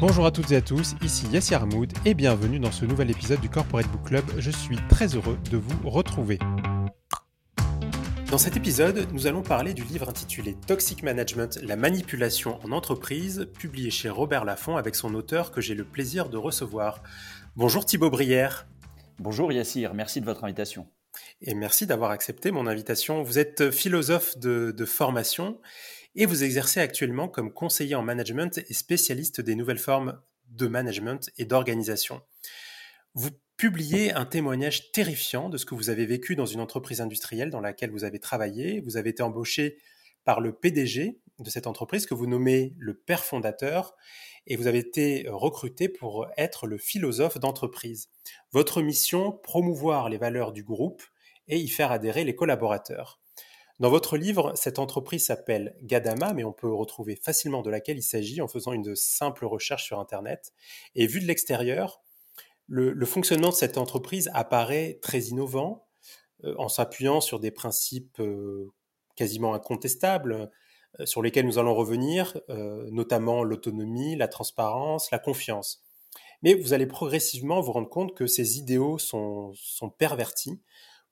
Bonjour à toutes et à tous, ici Yassir Hamoud et bienvenue dans ce nouvel épisode du Corporate Book Club. Je suis très heureux de vous retrouver. Dans cet épisode, nous allons parler du livre intitulé Toxic Management, la manipulation en entreprise, publié chez Robert Laffont avec son auteur que j'ai le plaisir de recevoir. Bonjour Thibaut Brière. Bonjour Yassir, merci de votre invitation. Et merci d'avoir accepté mon invitation. Vous êtes philosophe de, de formation et vous exercez actuellement comme conseiller en management et spécialiste des nouvelles formes de management et d'organisation. Vous publiez un témoignage terrifiant de ce que vous avez vécu dans une entreprise industrielle dans laquelle vous avez travaillé. Vous avez été embauché par le PDG de cette entreprise que vous nommez le père fondateur et vous avez été recruté pour être le philosophe d'entreprise. Votre mission, promouvoir les valeurs du groupe et y faire adhérer les collaborateurs. Dans votre livre, cette entreprise s'appelle Gadama, mais on peut retrouver facilement de laquelle il s'agit en faisant une simple recherche sur Internet. Et vu de l'extérieur, le, fonctionnement de cette entreprise apparaît très innovant, euh, en s'appuyant sur des principes euh, quasiment incontestables, euh, sur lesquels nous allons revenir, notamment l'autonomie, la transparence, la confiance. Mais vous allez progressivement vous rendre compte que ces idéaux sont pervertis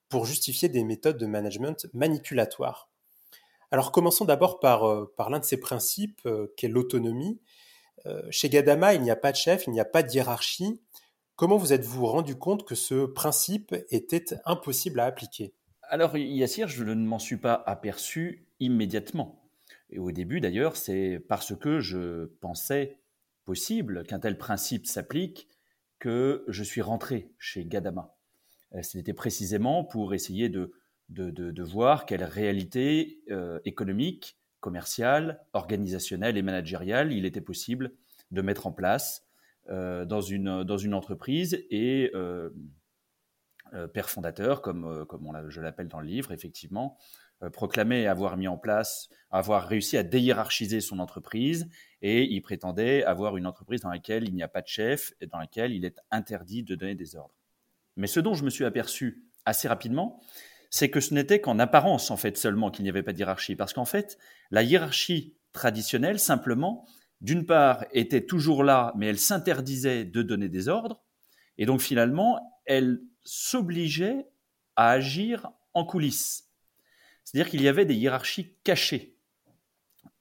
pour justifier des méthodes de management manipulatoires. Alors commençons d'abord par, euh, l'un de ces principes euh, qu'est l'autonomie. Euh, chez Gadama, il n'y a pas de chef, il n'y a pas de hiérarchie. Comment vous êtes-vous rendu compte que ce principe était impossible à appliquer? Alors Yassir, je ne m'en suis pas aperçu immédiatement. Et au début d'ailleurs, c'est parce que je pensais possible qu'un tel principe s'applique que je suis rentré chez Gadama. Euh, c'était précisément pour essayer de, voir quelle réalité euh, économique, commerciale, organisationnelle et managériale il était possible de mettre en place euh, dans, une, entreprise et père fondateur, comme, je l'appelle dans le livre, effectivement, proclamait avoir mis en place, avoir réussi à déhiérarchiser son entreprise et il prétendait avoir une entreprise dans laquelle il n'y a pas de chef et dans laquelle il est interdit de donner des ordres. Mais ce dont je me suis aperçu assez rapidement, c'est que ce n'était qu'en apparence, en fait, seulement qu'il n'y avait pas de hiérarchie. Parce qu'en fait, la hiérarchie traditionnelle, simplement, d'une part, était toujours là, mais elle s'interdisait de donner des ordres. Et donc, finalement, elle s'obligeait à agir en coulisses. C'est-à-dire qu'il y avait des hiérarchies cachées.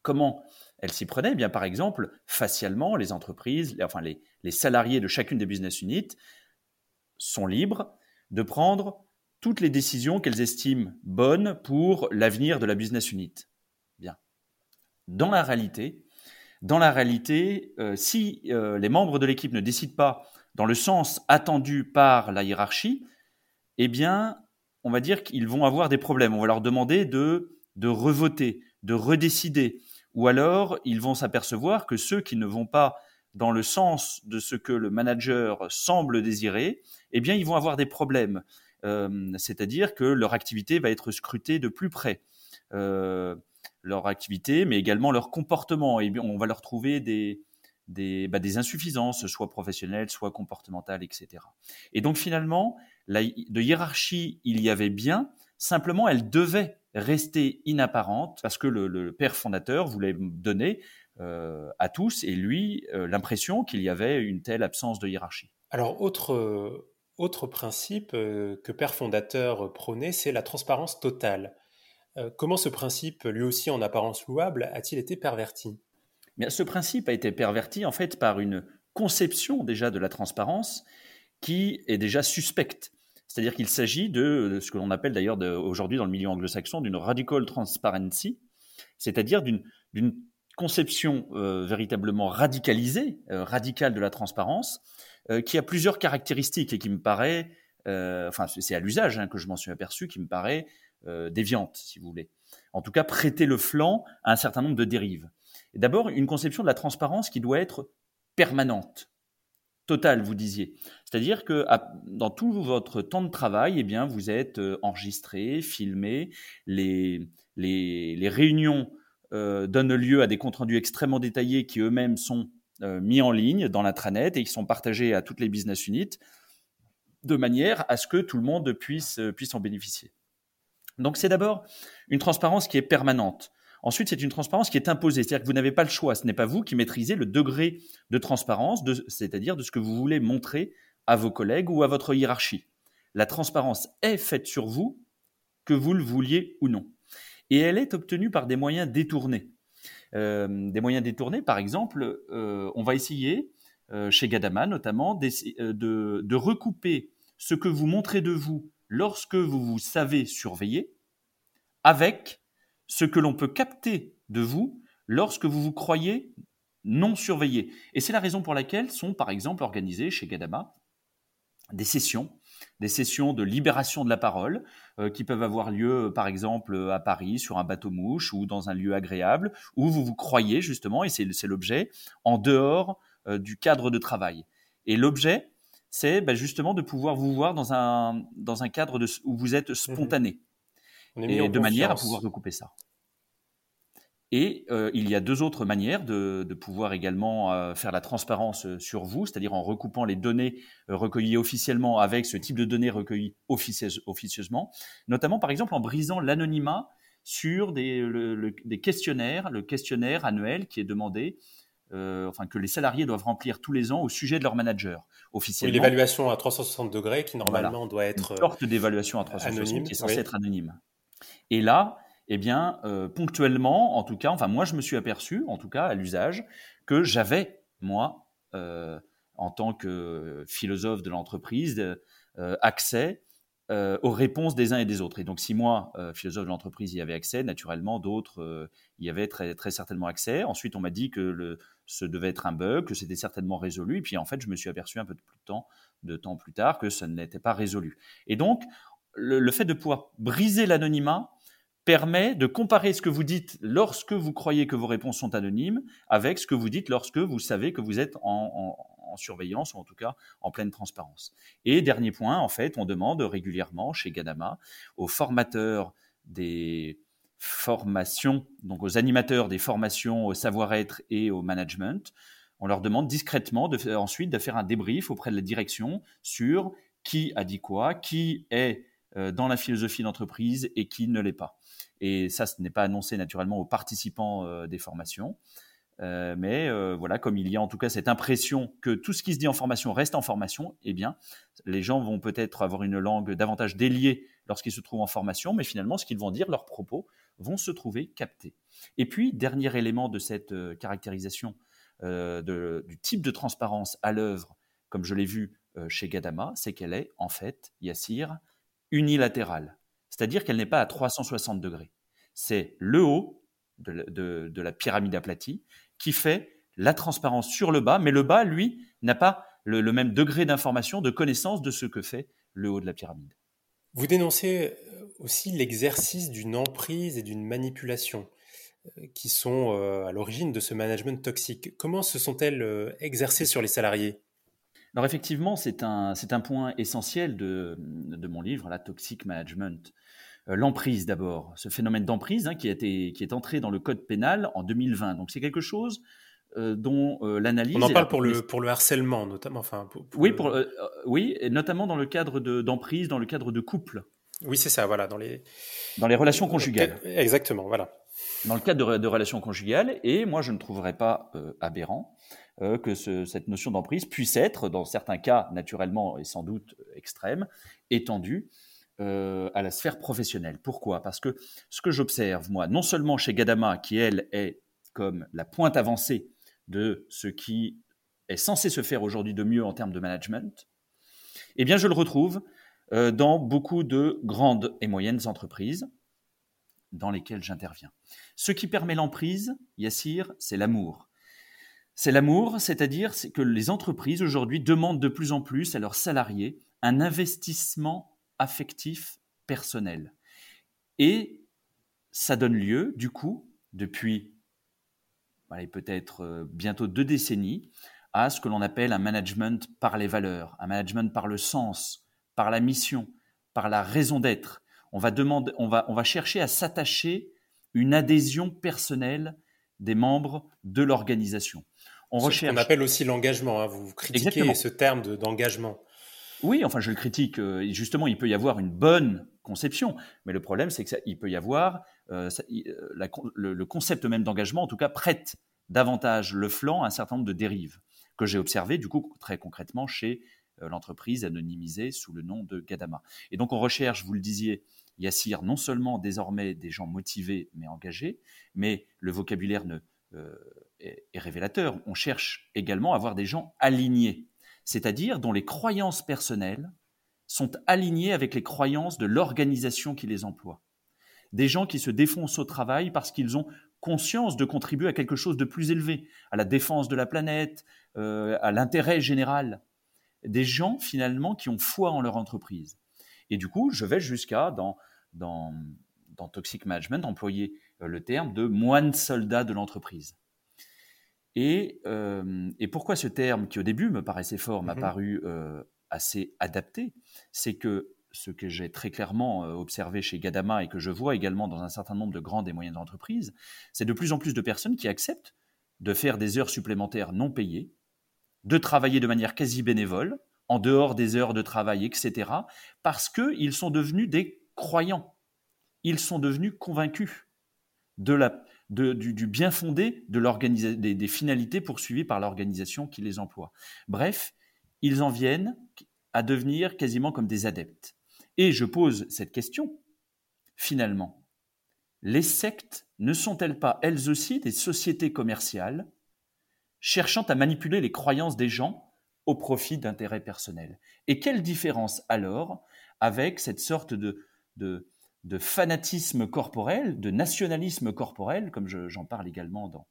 Comment elle s'y prenait? Eh Bien, par exemple, facialement, les entreprises, enfin les, les salariés de chacune des business units sont libres de prendre toutes les décisions qu'elles estiment bonnes pour l'avenir de la business unit. Bien. Dans la réalité, dans la réalité, euh, si euh, les membres de l'équipe ne décident pas dans le sens attendu par la hiérarchie, eh bien, on va dire qu'ils vont avoir des problèmes. On va leur demander de, de revoter, de redécider. Ou alors, ils vont s'apercevoir que ceux qui ne vont pas dans le sens de ce que le manager semble désirer, eh bien, ils vont avoir des problèmes. Euh, c'est-à-dire que leur activité va être scrutée de plus près. Euh, leur activité, mais également leur comportement. Et bien, on va leur trouver bah, des, insuffisances, soit professionnelles, soit comportementales, etc. Et donc finalement, la, de hiérarchie, il y avait bien, simplement elle devait rester inapparente parce que le, père fondateur voulait donner euh, à tous, et lui, l'impression qu'il y avait une telle absence de hiérarchie. Alors, autre, autre principe que Père fondateur prônait, c'est la transparence totale. comment ce principe, lui aussi en apparence louable, a-t-il été perverti? Bien, Ce principe a été perverti en fait par une conception déjà de la transparence qui est déjà suspecte. C'est-à-dire qu'il s'agit de, ce que l'on appelle d'ailleurs aujourd'hui dans le milieu anglo-saxon d'une radical transparency, c'est-à-dire d'une conception euh, véritablement radicalisée, euh, radicale de la transparence, euh, qui a plusieurs caractéristiques et qui me paraît, enfin c'est à l'usage hein, que je m'en suis aperçu, qui me paraît déviante, si vous voulez. En tout cas, prêter le flanc à un certain nombre de dérives. D'abord, une conception de la transparence qui doit être permanente, totale, vous disiez. C'est-à-dire que dans tout votre temps de travail, eh bien, vous êtes enregistré, filmé, les, les, les réunions euh, donne lieu à des comptes rendus extrêmement détaillés qui eux-mêmes sont euh, mis en ligne dans l'intranet et qui sont partagés à toutes les business units de manière à ce que tout le monde puisse, euh, puisse en bénéficier. Donc c'est d'abord une transparence qui est permanente. Ensuite, c'est une transparence qui est imposée, c'est-à-dire que vous n'avez pas le choix, ce n'est pas vous qui maîtrisez le degré de transparence, c'est-à-dire de ce que vous voulez montrer à vos collègues ou à votre hiérarchie. La transparence est faite sur vous, que vous le vouliez ou non. Et elle est obtenue par des moyens détournés. Euh, des moyens détournés, par exemple, euh, on va essayer, euh, chez Gadama notamment, de, de recouper ce que vous montrez de vous lorsque vous vous savez surveiller avec ce que l'on peut capter de vous lorsque vous vous croyez non surveillé. Et c'est la raison pour laquelle sont, par exemple, organisées chez Gadama des sessions, des sessions de libération de la parole, euh, qui peuvent avoir lieu, par exemple, à Paris, sur un bateau-mouche ou dans un lieu agréable, où vous vous croyez justement, et c'est l'objet, en dehors euh, du cadre de travail. Et l'objet, c'est bah, justement de pouvoir vous voir dans un, dans un cadre de, où vous êtes mmh spontané. Et de manière à pouvoir recouper ça. Et euh, il y a deux autres manières de, pouvoir également euh, faire la transparence euh, sur vous, c'est-à-dire en recoupant les données recueillies officiellement avec ce type de données recueillies officieusement, notamment par exemple en brisant l'anonymat sur des, des, questionnaires, le questionnaire annuel qui est demandé, enfin que les salariés doivent remplir tous les ans au sujet de leur manager officiellement. Oui, l'évaluation à 360 degrés qui normalement doit être une sorte d'évaluation à 360 qui est censée être anonyme. Et là, eh bien, euh, ponctuellement, en tout cas, enfin moi je me suis aperçu, en tout cas à l'usage, que j'avais, moi, euh, en tant que philosophe de l'entreprise, euh, accès aux réponses des uns et des autres. Et donc si moi, philosophe de l'entreprise, y avait accès, naturellement, d'autres y avaient très, certainement accès. Ensuite, on m'a dit que ce devait être un bug, que c'était certainement résolu. Et puis en fait, je me suis aperçu un peu de, plus de, temps, de temps plus tard que ça n'était pas résolu. Et donc, le fait de pouvoir briser l'anonymat, permet de comparer ce que vous dites lorsque vous croyez que vos réponses sont anonymes avec ce que vous dites lorsque vous savez que vous êtes en, surveillance ou en tout cas en pleine transparence. Et dernier point, en fait, on demande régulièrement chez Gadama aux formateurs des formations, donc aux animateurs des formations au savoir-être et au management, on leur demande discrètement ensuite de faire un débrief auprès de la direction sur qui a dit quoi, qui est euh, dans la philosophie d'entreprise et qui ne l'est pas. Et ça, ce n'est pas annoncé naturellement aux participants euh, des formations. Euh, mais voilà, comme il y a en tout cas cette impression que tout ce qui se dit en formation reste en formation, eh bien, les gens vont peut-être avoir une langue davantage déliée lorsqu'ils se trouvent en formation, mais finalement, ce qu'ils vont dire, leurs propos, vont se trouver captés. Et puis, dernier élément de cette caractérisation du type de transparence à l'œuvre, comme je l'ai vu chez Gadama, c'est qu'elle est, en fait, Yassir, unilatérale, c'est-à-dire qu'elle n'est pas à 360 degrés. C'est le haut de, la pyramide aplatie qui fait la transparence sur le bas, mais le bas, lui, n'a pas le, même degré d'information, de connaissance de ce que fait le haut de la pyramide. Vous dénoncez euh, aussi l'exercice d'une emprise et d'une manipulation euh, qui sont euh, à l'origine de ce management toxique. Comment se sont-elles exercées sur les salariés? Alors effectivement, c'est un, un point essentiel de, de, mon livre, la Toxic Management. Euh, l'emprise d'abord, ce phénomène d'emprise hein, qui, a été, qui est entré dans le code pénal en 2020. Donc c'est quelque chose euh, dont euh, l'analyse... On en parle pour le, pour le harcèlement notamment. Enfin, oui, pour, oui, et notamment dans le cadre de, d'emprise, dans le cadre de couple. Oui, c'est ça, voilà, dans les... Dans les relations conjugales. Exactement, voilà. Dans le cadre de, de relations conjugales, et moi je ne trouverais pas aberrant euh, que cette notion d'emprise puisse être, dans certains cas naturellement et sans doute extrêmes, étendue euh, à la sphère professionnelle. Pourquoi? Parce que ce que j'observe, moi, non seulement chez Gadama, qui elle est comme la pointe avancée de ce qui est censé se faire aujourd'hui de mieux en termes de management, eh bien je le retrouve euh, dans beaucoup de grandes et moyennes entreprises dans lesquelles j'interviens. Ce qui permet l'emprise, Yassir, c'est l'amour. C'est l'amour, c'est-à-dire que les entreprises aujourd'hui demandent de plus en plus à leurs salariés un investissement affectif personnel. Et ça donne lieu, du coup, depuis peut-être euh, bientôt deux décennies, à ce que l'on appelle un management par les valeurs, un management par le sens, par la mission, par la raison d'être. On va, demander, on va, on va chercher à s'attacher une adhésion personnelle des membres de l'organisation. On recherche. On appelle aussi l'engagement. Hein. Vous critiquez ce terme d'engagement. Oui, enfin, je le critique. Euh, justement, il peut y avoir une bonne conception, mais le problème, c'est qu'il peut y avoir euh, le, concept même d'engagement, en tout cas, prête davantage le flanc à un certain nombre de dérives que j'ai observées, du coup, très concrètement, chez l'entreprise anonymisée sous le nom de Gadama. Et donc, on recherche, vous le disiez, Yassir, non seulement désormais des gens motivés mais engagés, mais le vocabulaire ne, est, révélateur. On cherche également à avoir des gens alignés c'est-à-dire dont les croyances personnelles sont alignées avec les croyances de l'organisation qui les emploie. Des gens qui se défoncent au travail parce qu'ils ont conscience de contribuer à quelque chose de plus élevé, à la défense de la planète, euh, à l'intérêt général. Des gens finalement qui ont foi en leur entreprise. Et du coup, je vais jusqu'à, dans, dans, Toxic Management, employer euh, le terme de moine soldat de l'entreprise. Euh, et, pourquoi ce terme, qui au début me paraissait fort, m'a mmh paru euh, assez adapté, c'est que ce que j'ai très clairement euh, observé chez Gadama et que je vois également dans un certain nombre de grandes et moyennes entreprises, c'est de plus en plus de personnes qui acceptent de faire des heures supplémentaires non payées, de travailler de manière quasi bénévole, en dehors des heures de travail, etc., parce qu'ils sont devenus des croyants. Ils sont devenus convaincus de la, du, bien fondé de des, des finalités poursuivies par l'organisation qui les emploie. Bref, ils en viennent à devenir quasiment comme des adeptes. Et je pose cette question, finalement, les sectes ne sont-elles pas elles aussi des sociétés commerciales cherchant à manipuler les croyances des gens au profit d'intérêts personnels? Et quelle différence alors avec cette sorte de, de, de fanatisme corporel, de nationalisme corporel, comme j'en parle également dans,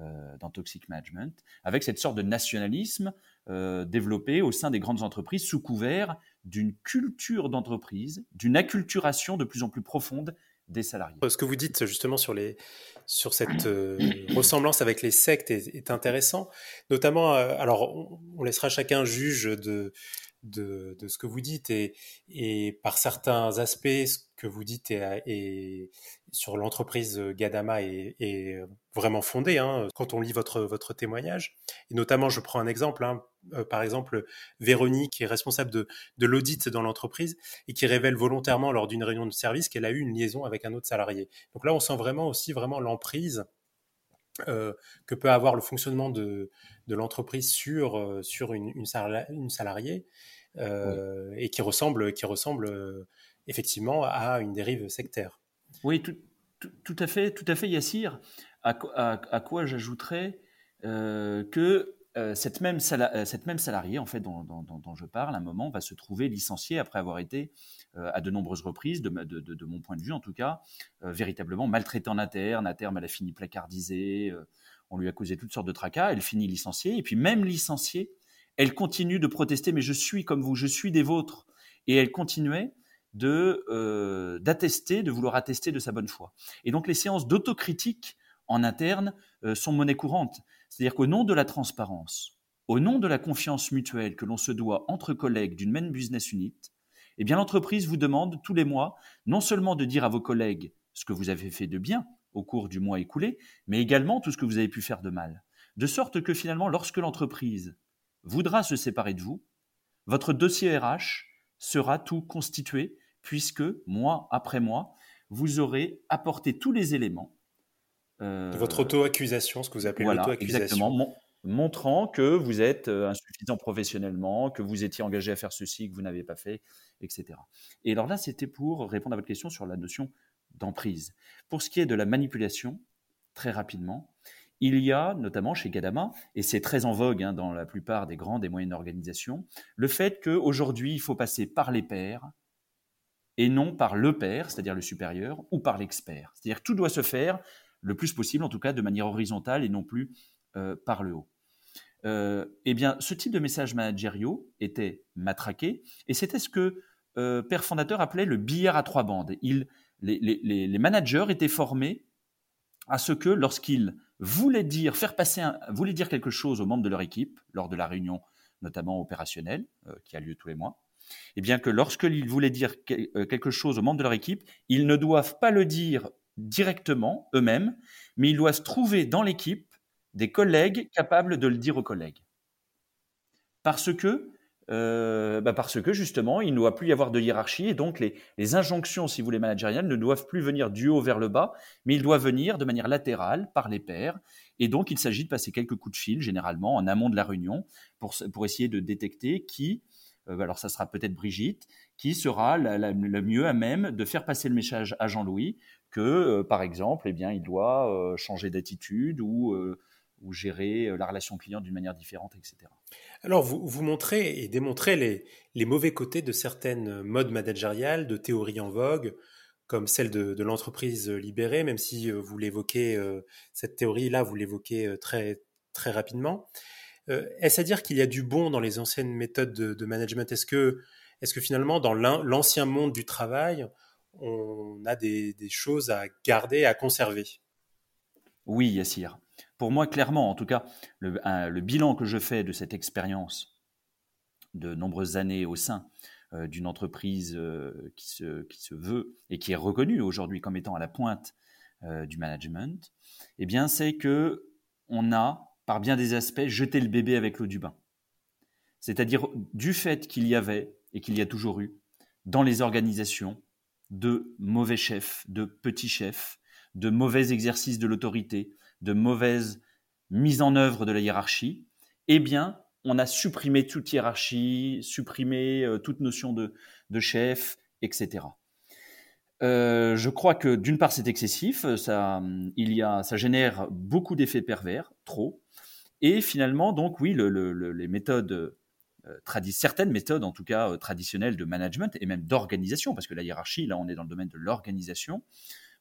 euh, dans Toxic Management, avec cette sorte de nationalisme euh, développé au sein des grandes entreprises sous couvert d'une culture d'entreprise, d'une acculturation de plus en plus profonde des salariés. Ce que vous dites justement sur, les, sur cette euh, ressemblance avec les sectes est, intéressant, notamment, alors on, laissera chacun juge de, de, ce que vous dites et, par certains aspects, ce que vous dites et, sur l'entreprise Gadama est, vraiment fondé hein, quand on lit votre, votre témoignage. Et notamment, je prends un exemple, hein, euh, par exemple, Véronique, qui est responsable de, de l'audit dans l'entreprise et qui révèle volontairement lors d'une réunion de service qu'elle a eu une liaison avec un autre salarié. Donc là, on sent vraiment aussi vraiment l'emprise euh, que peut avoir le fonctionnement de, de l'entreprise sur, euh, sur une, une, salariée euh, et qui ressemble, qui ressemble effectivement à une dérive sectaire. Oui, tout, tout, à fait, tout à fait, Yassir. À, à, quoi j'ajouterais que cette, même cette même salariée, en fait, dont, je parle, à un moment, va se trouver licenciée après avoir été euh, à de nombreuses reprises, de, de, mon point de vue en tout cas, euh, véritablement maltraitée en interne. À terme, elle a fini placardisée. Euh, on lui a causé toutes sortes de tracas. Elle finit licenciée. Et puis même licenciée, elle continue de protester. Mais je suis comme vous, je suis des vôtres. Et elle continuait de d'attester, de vouloir attester de sa bonne foi. Et donc les séances d'autocritique en interne sont monnaie courante. C'est-à-dire qu'au nom de la transparence, au nom de la confiance mutuelle que l'on se doit entre collègues d'une même business unit, eh l'entreprise vous demande tous les mois non seulement de dire à vos collègues ce que vous avez fait de bien au cours du mois écoulé, mais également tout ce que vous avez pu faire de mal. De sorte que finalement, lorsque l'entreprise voudra se séparer de vous, votre dossier RH sera tout constitué, puisque mois après mois, vous aurez apporté tous les éléments. Euh, votre auto-accusation, ce que vous appelez l'auto-accusation. Exactement montrant que vous êtes euh, insuffisant professionnellement, que vous étiez engagé à faire ceci, que vous n'avez pas fait, etc. Et alors là, c'était pour répondre à votre question sur la notion d'emprise. Pour ce qui est de la manipulation, très rapidement, il y a, notamment chez Gadama, et c'est très en vogue hein, dans la plupart des grandes et moyennes organisations, le fait qu'aujourd'hui, il faut passer par les pairs et non par le père, c'est-à-dire le supérieur, ou par l'expert. C'est-à-dire que tout doit se faire le plus possible, en tout cas de manière horizontale et non plus euh, par le haut. Euh, eh bien, ce type de messages managériaux était matraqué, et c'était ce que euh, Père Fondateur appelait le billard à trois bandes. les, managers étaient formés à ce que lorsqu'ils voulaient dire, faire passer voulaient dire quelque chose aux membres de leur équipe, lors de la réunion notamment opérationnelle, qui a lieu tous les mois, eh bien que lorsqu'ils voulaient dire quelque chose aux membres de leur équipe, ils ne doivent pas le dire directement eux-mêmes, mais ils doivent trouver dans l'équipe des collègues capables de le dire aux collègues. Parce que bah, parce que justement, il ne doit plus y avoir de hiérarchie et donc les, injonctions, si vous voulez, managériales ne doivent plus venir du haut vers le bas, mais ils doivent venir de manière latérale par les pairs. Et donc, il s'agit de passer quelques coups de fil, généralement en amont de la réunion, pour, pour essayer de détecter qui, alors ça sera peut-être Brigitte, qui sera le mieux à même de faire passer le message à Jean-Louis que, par exemple, eh bien, il doit changer d'attitude ou ou gérer euh, la relation client d'une manière différente, etc. Alors, vous, montrez et démontrez les, mauvais côtés de certaines modes managériales, de théories en vogue, comme celle de, l'entreprise libérée, même si euh, vous l'évoquez, euh, cette théorie-là, vous l'évoquez très, très rapidement. Est-ce à dire qu'il y a du bon dans les anciennes méthodes de, management? Est-ce que, est que finalement, dans l'ancien monde du travail, on a des, choses à garder, à conserver? Oui, Yassir. Pour moi, clairement, en tout cas, le, bilan que je fais de cette expérience de nombreuses années au sein euh, d'une entreprise euh, qui, se, qui, se, veut et qui est reconnue aujourd'hui comme étant à la pointe euh, du management, eh bien, c'est que on a, par bien des aspects, jeté le bébé avec l'eau du bain. C'est-à-dire du fait qu'il y avait et qu'il y a toujours eu dans les organisations de mauvais chefs, de petits chefs, de mauvais exercices de l'autorité, de mauvaise mise en œuvre de la hiérarchie, eh bien, on a supprimé toute hiérarchie, supprimé euh, toute notion de, chef, etc. Euh, je crois que d'une part c'est excessif, ça, il y a, ça génère beaucoup d'effets pervers, trop, et finalement donc oui, les méthodes certaines méthodes en tout cas traditionnelles de management et même d'organisation, parce que la hiérarchie, là on est dans le domaine de l'organisation,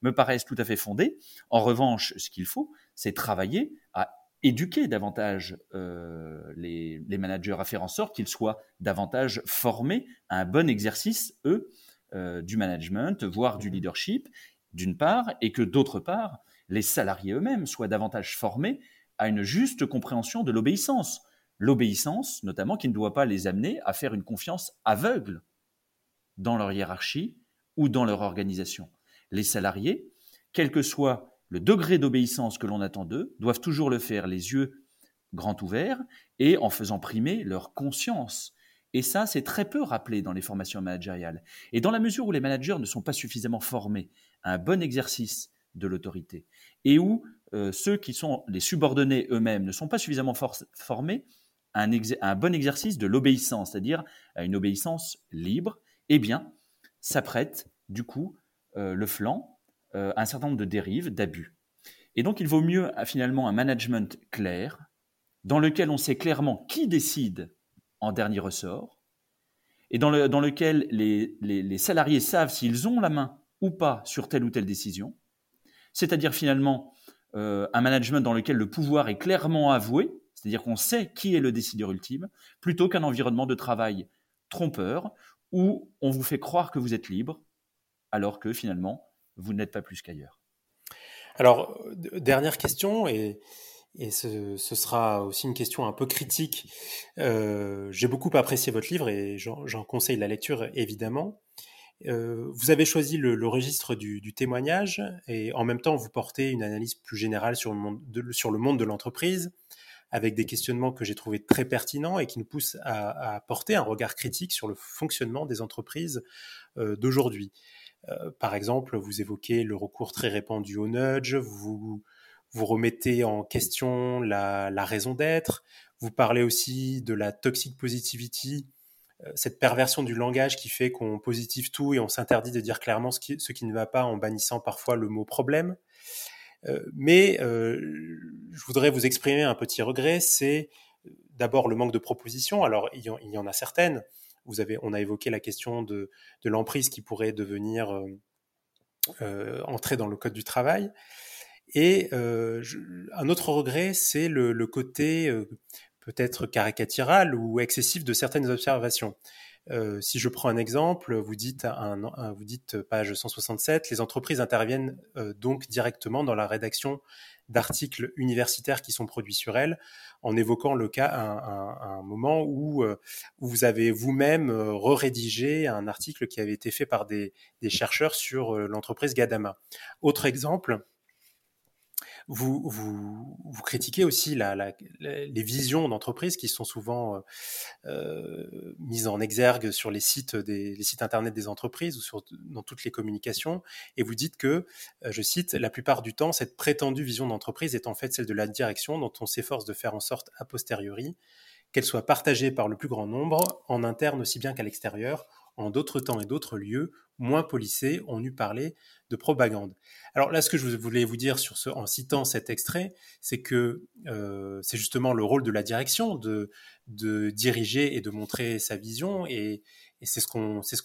me paraissent tout à fait fondées. En revanche, ce qu'il faut, c'est travailler à éduquer davantage euh, les, managers, à faire en sorte qu'ils soient davantage formés à un bon exercice, eux, euh, du management, voire du leadership, d'une part, et que d'autre part, les salariés eux-mêmes soient davantage formés à une juste compréhension de l'obéissance. L'obéissance, notamment, qui ne doit pas les amener à faire une confiance aveugle dans leur hiérarchie ou dans leur organisation les salariés, quel que soit le degré d'obéissance que l'on attend d'eux, doivent toujours le faire les yeux grands ouverts et en faisant primer leur conscience. Et ça, c'est très peu rappelé dans les formations managériales. Et dans la mesure où les managers ne sont pas suffisamment formés à un bon exercice de l'autorité, et où euh, ceux qui sont les subordonnés eux-mêmes ne sont pas suffisamment formés un, à bon exercice de l'obéissance, c'est-à-dire à une obéissance libre, eh bien, ça prête, du coup, euh, le flanc euh, un certain nombre de dérives, d'abus. Et donc il vaut mieux finalement un management clair, dans lequel on sait clairement qui décide en dernier ressort, et dans, lequel les, salariés savent s'ils ont la main ou pas sur telle ou telle décision, c'est-à-dire finalement euh, un management dans lequel le pouvoir est clairement avoué, c'est-à-dire qu'on sait qui est le décideur ultime, plutôt qu'un environnement de travail trompeur où on vous fait croire que vous êtes libre alors que finalement, vous n'êtes pas plus qu'ailleurs. Alors, dernière question, et, ce, sera aussi une question un peu critique. Euh, j'ai beaucoup apprécié votre livre et j'en conseille la lecture, évidemment. Euh, vous avez choisi le, registre du, témoignage et en même temps, vous portez une analyse plus générale sur le monde de l'entreprise avec des questionnements que j'ai trouvés très pertinents et qui nous poussent à, porter un regard critique sur le fonctionnement des entreprises euh, d'aujourd'hui. Euh, par exemple, vous évoquez le recours très répandu au nudge, vous, vous remettez en question la, raison d'être, vous parlez aussi de la toxic positivity, euh, cette perversion du langage qui fait qu'on positive tout et on s'interdit de dire clairement ce qui, ce qui, ne va pas en bannissant parfois le mot problème. Euh, mais je voudrais vous exprimer un petit regret, c'est d'abord le manque de propositions. Alors, il y en a certaines, vous avez, on a évoqué la question de, l'emprise qui pourrait devenir euh, euh, entrer dans le code du travail. Et euh, un autre regret, c'est le, côté peut-être caricatural ou excessif de certaines observations. Si je prends un exemple, vous dites, vous dites page 167, les entreprises interviennent donc directement dans la rédaction d'articles universitaires qui sont produits sur elles, en évoquant le cas, un, un, moment où, euh, où, vous avez vous-même euh, re-rédigé un article qui avait été fait par des, des chercheurs sur euh, l'entreprise Gadama. Autre exemple, vous, critiquez aussi les visions d'entreprise qui sont souvent euh, euh, mises en exergue sur les sites, internet des entreprises ou dans toutes les communications. Et vous dites que, euh, je cite, la plupart du temps, cette prétendue vision d'entreprise est en fait celle de la direction dont on s'efforce de faire en sorte a posteriori qu'elle soit partagée par le plus grand nombre, en interne aussi bien qu'à l'extérieur, en d'autres temps et d'autres lieux, moins policés, on eût parlé de propagande. Alors là, ce que je voulais vous dire en citant cet extrait, c'est que euh, c'est justement le rôle de la direction de, diriger et de montrer sa vision, et, c'est ce qu'on c'est ce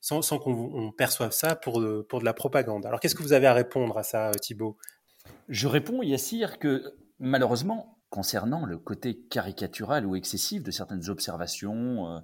sans, qu'on perçoive ça pour de, la propagande. Alors qu'est-ce que vous avez à répondre à ça, Thibault? Je réponds, Yassir, que malheureusement, concernant le côté caricatural ou excessif de certaines observations, euh,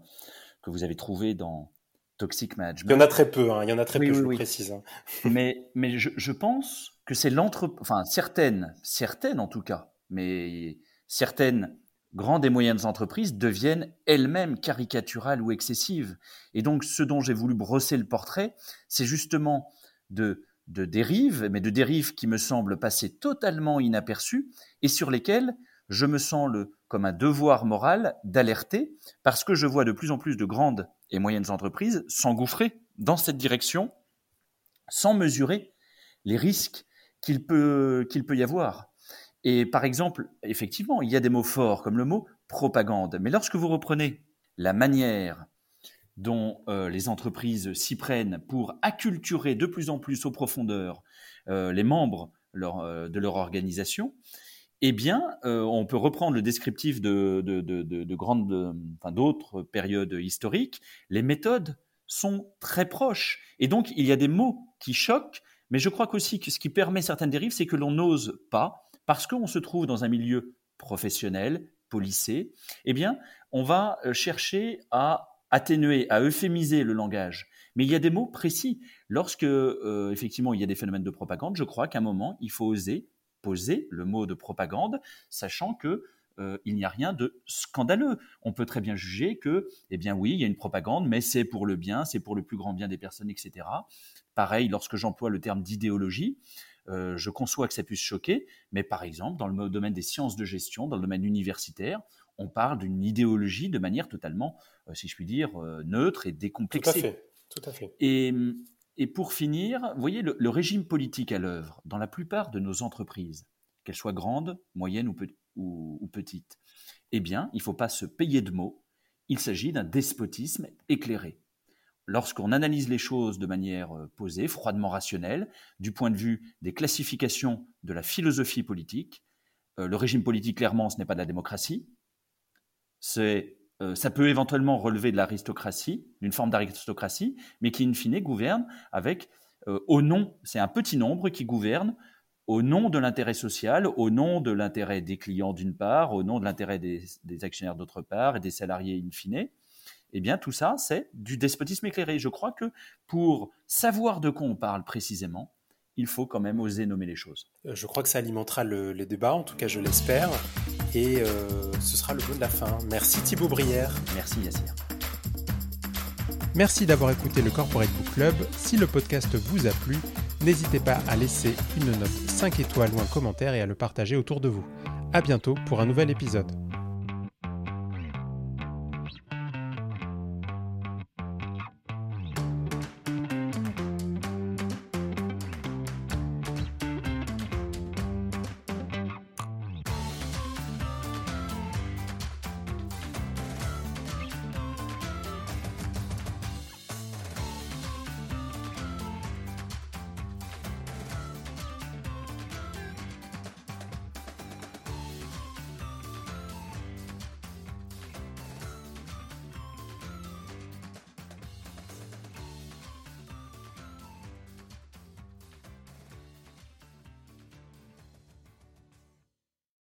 que vous avez trouvé dans Toxic Management. Il y en a très peu, hein, il y en a très peu, je oui. précise. Hein. mais mais je, je, pense que c'est l'entre, enfin certaines, certaines en tout cas, mais certaines grandes et moyennes entreprises deviennent elles-mêmes caricaturales ou excessives. Et donc, ce dont j'ai voulu brosser le portrait, c'est justement de, de dérives, mais de dérives qui me semblent passer totalement inaperçues et sur lesquelles je me sens comme un devoir moral d'alerter parce que je vois de plus en plus de grandes et moyennes entreprises s'engouffrer dans cette direction sans mesurer les risques qu'il peut, y avoir. Et par exemple, effectivement, il y a des mots forts comme le mot propagande. Mais lorsque vous reprenez la manière dont euh, les entreprises s'y prennent pour acculturer de plus en plus aux profondeurs euh, les membres euh, de leur organisation, eh bien, euh, on peut reprendre le descriptif de, de, de, de grandes, enfin, d'autres périodes historiques. Les méthodes sont très proches. Et donc, il y a des mots qui choquent, mais je crois qu'aussi que ce qui permet certaines dérives, c'est que l'on n'ose pas, parce qu'on se trouve dans un milieu professionnel, policé, eh bien, on va euh, chercher à atténuer, à euphémiser le langage. Mais il y a des mots précis. Lorsque, euh, effectivement, il y a des phénomènes de propagande, je crois qu'à un moment, il faut oser poser le mot de propagande, sachant que euh, il n'y a rien de scandaleux. On peut très bien juger que, eh bien oui, il y a une propagande, mais c'est pour le bien, c'est pour le plus grand bien des personnes, etc. Pareil, lorsque j'emploie le terme d'idéologie, euh, je conçois que ça puisse choquer, mais par exemple, dans le domaine des sciences de gestion, dans le domaine universitaire, on parle d'une idéologie de manière totalement, euh, si je puis dire, neutre et décomplexée. Tout à fait. Tout à fait. Et et pour finir, voyez, le, régime politique à l'œuvre dans la plupart de nos entreprises, qu'elles soient grandes, moyennes ou petites, eh bien, il ne faut pas se payer de mots. Il s'agit d'un despotisme éclairé. Lorsqu'on analyse les choses de manière euh, posée, froidement rationnelle, du point de vue des classifications de la philosophie politique, euh, le régime politique, clairement, ce n'est pas de la démocratie. C'est euh, ça peut éventuellement relever de l'aristocratie, d'une forme d'aristocratie, mais qui, in fine, gouverne avec, euh, au nom, c'est un petit nombre qui gouverne au nom de l'intérêt social, au nom de l'intérêt des clients d'une part, au nom de l'intérêt des, des, actionnaires d'autre part et des salariés in fine. Eh bien, tout ça, c'est du despotisme éclairé. Je crois que pour savoir de quoi on parle précisément, il faut quand même oser nommer les choses. Euh, je crois que ça alimentera le, les débats, en tout cas je l'espère, et euh, ce sera le mot de la fin. Merci Thibaut Brière. Merci Yassir. Merci d'avoir écouté le Corporate Book Club. Si le podcast vous a plu, n'hésitez pas à laisser une note 5 étoiles ou un commentaire et à le partager autour de vous. À bientôt pour un nouvel épisode.